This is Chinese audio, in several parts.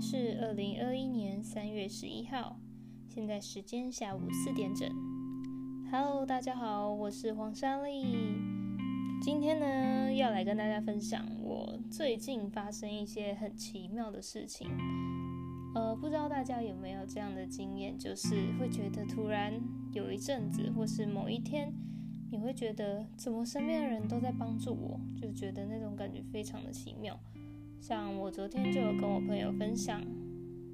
是二零二一年三月十一号，现在时间下午四点整。Hello，大家好，我是黄莎莉。今天呢，要来跟大家分享我最近发生一些很奇妙的事情。呃，不知道大家有没有这样的经验，就是会觉得突然有一阵子，或是某一天，你会觉得怎么身边的人都在帮助我，就觉得那种感觉非常的奇妙。像我昨天就有跟我朋友分享，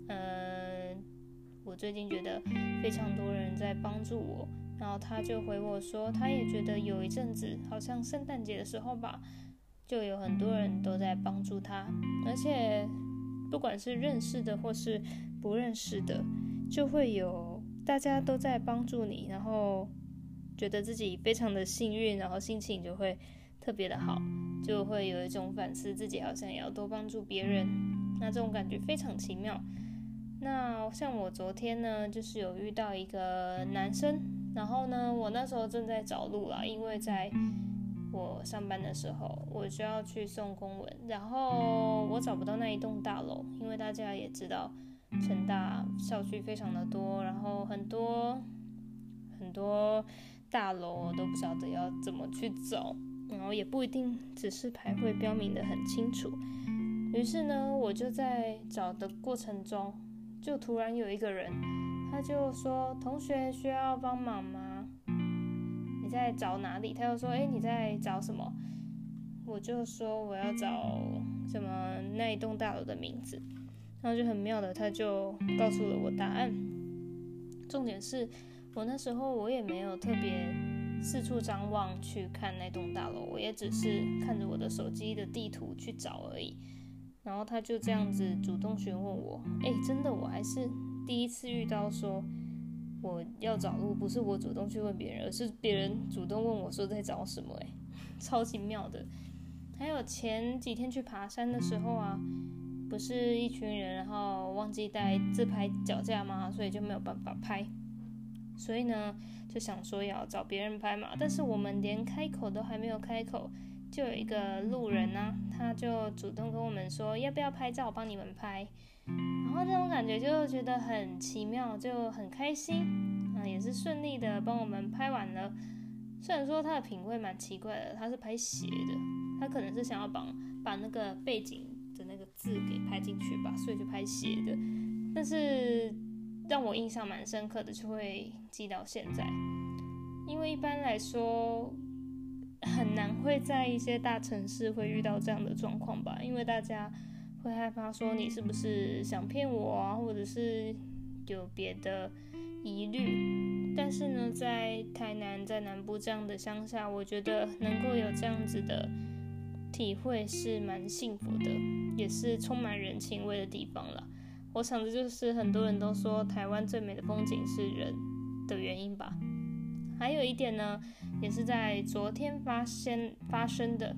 呃，我最近觉得非常多人在帮助我，然后他就回我说，他也觉得有一阵子，好像圣诞节的时候吧，就有很多人都在帮助他，而且不管是认识的或是不认识的，就会有大家都在帮助你，然后觉得自己非常的幸运，然后心情就会特别的好。就会有一种反思自己，好像也要多帮助别人，那这种感觉非常奇妙。那像我昨天呢，就是有遇到一个男生，然后呢，我那时候正在找路啦，因为在我上班的时候，我需要去送公文，然后我找不到那一栋大楼，因为大家也知道，成大校区非常的多，然后很多很多大楼我都不晓得要怎么去走。然后也不一定指示牌会标明得很清楚，于是呢，我就在找的过程中，就突然有一个人，他就说：“同学需要帮忙吗？你在找哪里？”他又说：“诶，你在找什么？”我就说：“我要找什么那一栋大楼的名字。”然后就很妙的，他就告诉了我答案。重点是我那时候我也没有特别。四处张望去看那栋大楼，我也只是看着我的手机的地图去找而已。然后他就这样子主动询问我，哎，真的，我还是第一次遇到说我要找路，不是我主动去问别人，而是别人主动问我说在找什么，哎，超级妙的。还有前几天去爬山的时候啊，不是一群人，然后忘记带自拍脚架吗？所以就没有办法拍。所以呢，就想说要找别人拍嘛，但是我们连开口都还没有开口，就有一个路人呢、他就主动跟我们说要不要拍照，帮你们拍。然后这种感觉就觉得很奇妙，就很开心啊，也是顺利的帮我们拍完了。虽然说他的品味蛮奇怪的，他是拍斜的，他可能是想要把把那个背景的那个字给拍进去吧，所以就拍斜的，但是。让我印象蛮深刻的，就会记到现在。因为一般来说，很难会在一些大城市会遇到这样的状况吧，因为大家会害怕说你是不是想骗我啊，或者是有别的疑虑。但是呢，在台南，在南部这样的乡下，我觉得能够有这样子的体会是蛮幸福的，也是充满人情味的地方了。我想这就是很多人都说台湾最美的风景是人的原因吧。还有一点呢，也是在昨天发生发生的，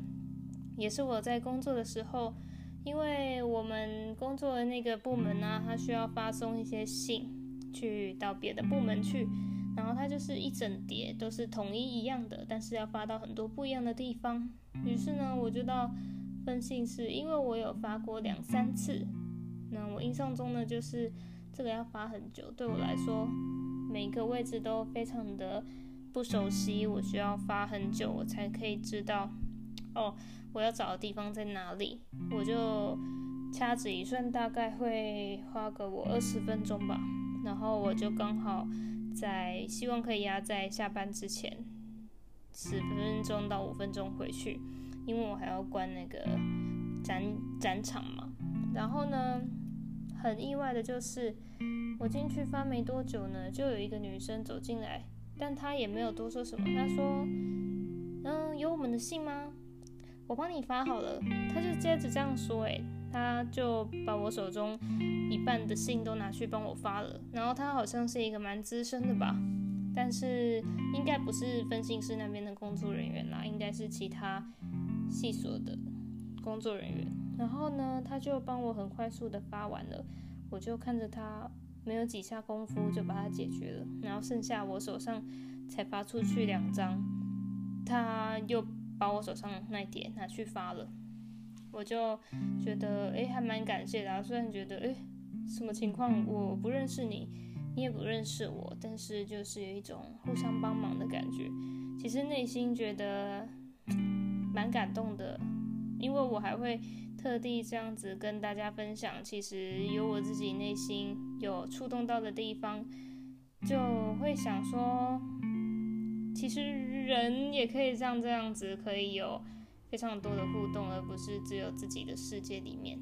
也是我在工作的时候，因为我们工作的那个部门呢，它需要发送一些信去到别的部门去，然后它就是一整叠都是统一一样的，但是要发到很多不一样的地方。于是呢，我就到分信室，因为我有发过两三次。那我印象中呢，就是这个要发很久，对我来说，每一个位置都非常的不熟悉，我需要发很久，我才可以知道，哦，我要找的地方在哪里。我就掐指一算，大概会花个我二十分钟吧。然后我就刚好在希望可以压在下班之前十分钟到五分钟回去，因为我还要关那个展展场嘛。然后呢，很意外的就是，我进去发没多久呢，就有一个女生走进来，但她也没有多说什么。她说：“嗯，有我们的信吗？我帮你发好了。”她就接着这样说，诶，她就把我手中一半的信都拿去帮我发了。然后她好像是一个蛮资深的吧，但是应该不是分信室那边的工作人员啦，应该是其他系所的工作人员。然后呢，他就帮我很快速的发完了，我就看着他没有几下功夫就把它解决了，然后剩下我手上才发出去两张，他又把我手上那一叠拿去发了，我就觉得诶还蛮感谢的啊，虽然觉得诶什么情况？我不认识你，你也不认识我，但是就是有一种互相帮忙的感觉。其实内心觉得蛮感动的，因为我还会特地这样子跟大家分享，其实有我自己内心有触动到的地方，就会想说，其实人也可以像这样子，可以有非常多的互动，而不是只有自己的世界里面。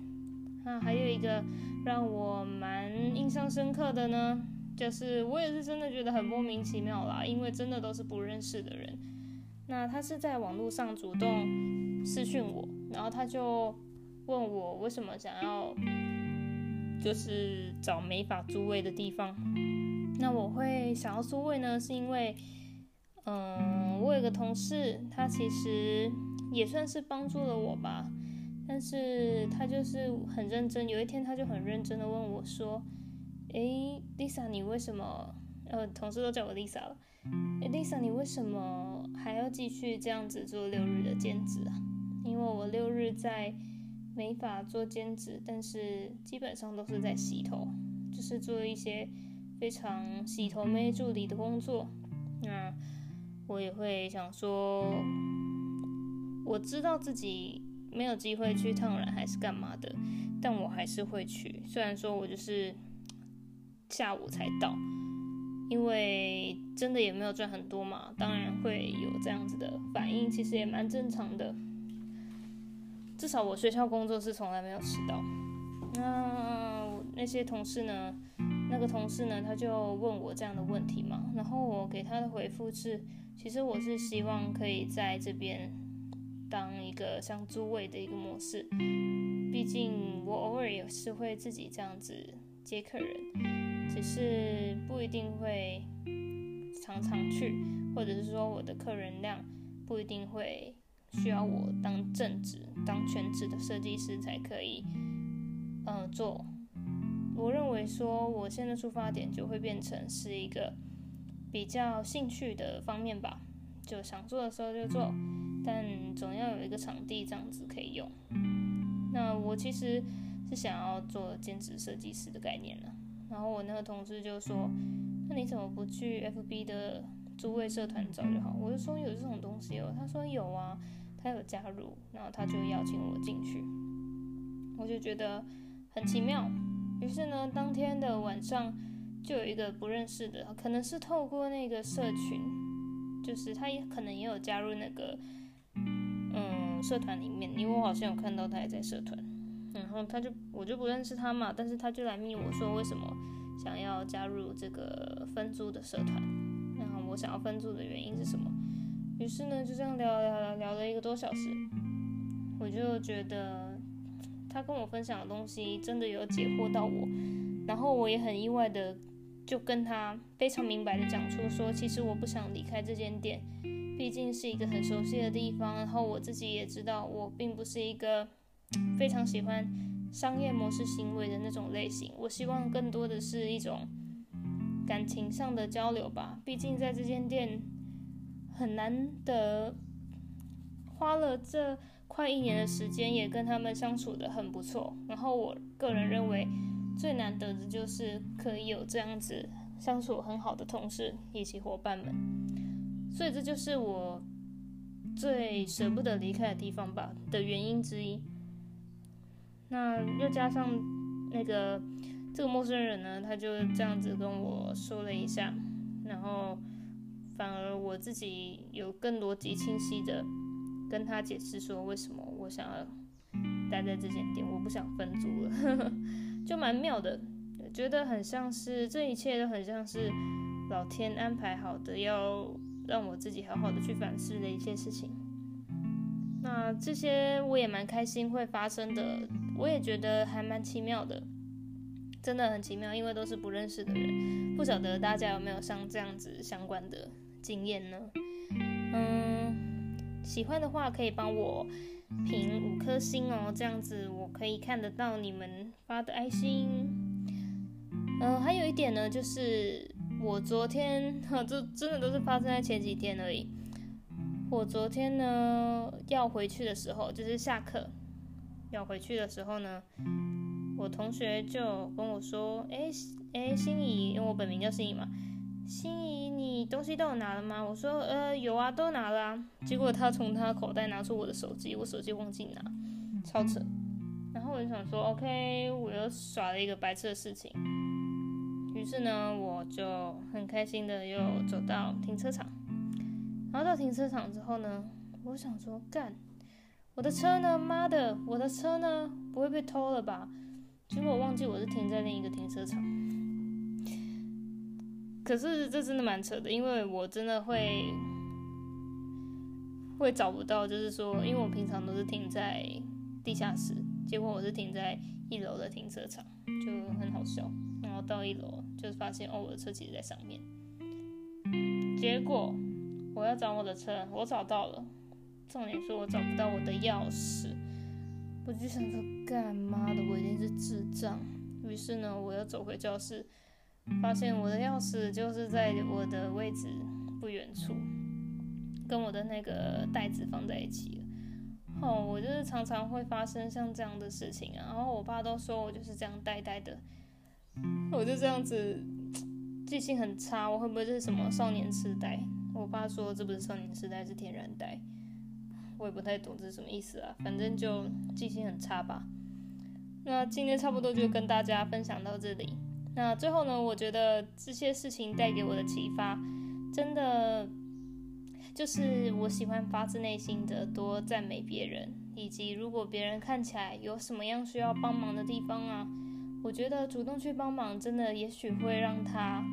那还有一个让我蛮印象深刻的呢，就是我也是真的觉得很莫名其妙啦，因为真的都是不认识的人。那他是在网络上主动私讯我，然后他就问我为什么想要就是找没法租位的地方。那我会想要租位呢，是因为嗯，我有个同事，他其实也算是帮助了我吧。但是他就是很认真，有一天他就很认真的问我说：“诶，Lisa，你为什么？呃，同事都叫我 Lisa 了。诶，Lisa，你为什么还要继续这样子做六日的兼职啊？因为我六日在美法做兼职，但是基本上都是在洗头，就是做一些非常洗头妹助理的工作。那我也会想说，我知道自己。”没有机会去烫染还是干嘛的，但我还是会去。虽然说我就是下午才到，因为真的也没有赚很多嘛，当然会有这样子的反应，其实也蛮正常的。至少我学校工作是从来没有迟到。那那些同事呢？那个同事呢？他就问我这样的问题嘛，然后我给他的回复是，其实我是希望可以在这边。当一个像租位的一个模式，毕竟我偶尔也是会自己这样子接客人，只是不一定会常常去，或者是说我的客人量不一定会需要我当正职、当全职的设计师才可以，呃，做。我认为说我现在出发点就会变成是一个比较兴趣的方面吧，就想做的时候就做。但总要有一个场地这样子可以用。那我其实是想要做兼职设计师的概念呢。然后我那个同事就说：“那你怎么不去 FB 的租位社团找就好？”我就说：“有这种东西哦。”他说：“有啊，他有加入，然后他就邀请我进去。”我就觉得很奇妙。于是呢，当天的晚上就有一个不认识的，可能是透过那个社群，就是他也可能也有加入那个。嗯，社团里面，因为我好像有看到他也在社团，然后他就我就不认识他嘛，但是他就来密我说为什么想要加入这个分租的社团，想要分组的原因是什么？于是呢就这样聊聊聊聊了一个多小时，我就觉得他跟我分享的东西真的有解惑到我，然后我也很意外的就跟他非常明白的讲出说，其实我不想离开这间店。毕竟是一个很熟悉的地方，然后我自己也知道，我并不是一个非常喜欢商业模式行为的那种类型。我希望更多的是一种感情上的交流吧。毕竟在这间店很难得，花了这快一年的时间，也跟他们相处的很不错。然后我个人认为，最难得的就是可以有这样子相处很好的同事以及伙伴们。所以这就是我最舍不得离开的地方吧的原因之一。那又加上那个这个陌生人呢，他就这样子跟我说了一下，然后反而我自己有更逻辑清晰的跟他解释说，为什么我想要待在这间店，我不想分租了，就蛮妙的，觉得很像是这一切都很像是老天安排好的要。让我自己好好的去反思的一些事情，那这些我也蛮开心会发生的，我也觉得还蛮奇妙的，真的很奇妙，因为都是不认识的人，不晓得大家有没有像这样子相关的经验呢？嗯，喜欢的话可以帮我评五颗星哦，这样子我可以看得到你们发的爱心。嗯，还有一点呢，就是。我昨天，哈，这真的都是发生在前几天而已。我昨天呢，要回去的时候，就是下课要回去的时候呢，我同学就跟我说：“哎、欸、哎、欸，心仪，因为我本名叫心仪嘛，心仪，你东西都有拿了吗？”我说：“呃，有啊，都拿了啊。”结果他从他口袋拿出我的手机，我手机忘记拿，超扯。然后我就想说：“OK，我又耍了一个白痴的事情。”于是呢，我就很开心的又走到停车场。然后到停车场之后呢，我想说：“干，我的车呢？妈的，我的车呢？不会被偷了吧？”结果我忘记我是停在另一个停车场，可是这真的蛮扯的，因为我真的会会找不到，就是说，因为我平常都是停在地下室，结果我是停在一楼的停车场，就很好笑。然后到一楼，就发现哦，我的车其实在上面。结果我要找我的车，我找到了，重点是我找不到我的钥匙。我就想说，干妈的，我一定是智障。于是呢，我又走回教室，发现我的钥匙就是在我的位置不远处，跟我的那个袋子放在一起了。哦，我就是常常会发生像这样的事情啊。然后我爸都说我就是这样呆呆的，我就这样子记性很差。我会不会是什么少年痴呆？我爸说这不是少年痴呆，是天然呆。我也不太懂这是什么意思啊，反正就记性很差吧。那今天差不多就跟大家分享到这里。那最后呢，我觉得这些事情带给我的启发，真的就是我喜欢发自内心的多赞美别人，以及如果别人看起来有什么样需要帮忙的地方啊，我觉得主动去帮忙，真的也许会让他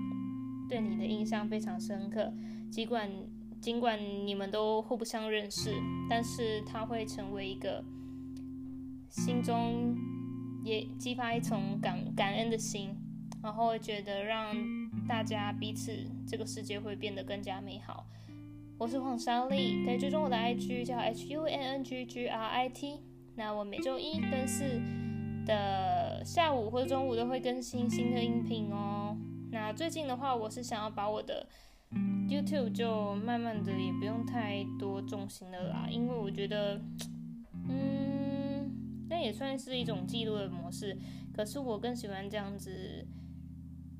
对你的印象非常深刻，尽管。尽管你们都互不相认识，但是他会成为一个心中也激发一种感感恩的心，然后觉得让大家彼此这个世界会变得更加美好。我是黄莎莉，可以追踪我的 IG 叫 H U N N G G R I T。那我每周一跟四的下午或者中午都会更新新的音频哦。那最近的话，我是想要把我的 YouTube 就慢慢的也不用太多重心了啦，因为我觉得，嗯，那也算是一种记录的模式。可是我更喜欢这样子，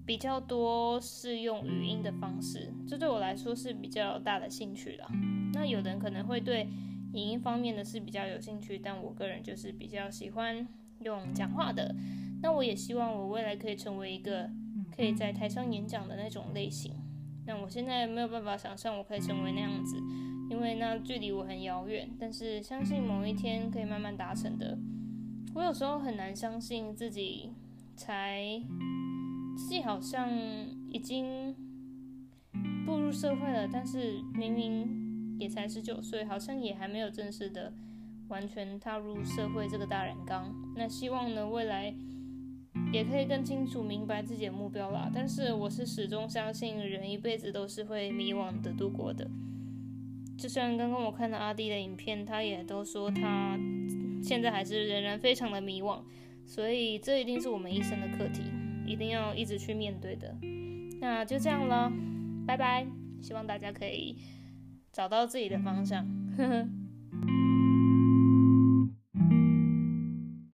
比较多是用语音的方式，这对我来说是比较大的兴趣啦。那有人可能会对影音方面的是比较有兴趣，但我个人就是比较喜欢用讲话的。那我也希望我未来可以成为一个可以在台上演讲的那种类型。那我现在没有办法想象我可以成为那样子，因为那距离我很遥远。但是相信某一天可以慢慢达成的。我有时候很难相信自己才自己好像已经步入社会了，但是明明也才十九岁，好像也还没有正式的完全踏入社会这个大染缸。那希望呢，未来。也可以更清楚明白自己的目标啦，但是我是始终相信人一辈子都是会迷惘的度过的。就像刚刚我看到阿弟的影片，他也都说他现在还是仍然非常的迷惘，所以这一定是我们一生的课题，一定要一直去面对的。那就这样了，拜拜，希望大家可以找到自己的方向。呵呵。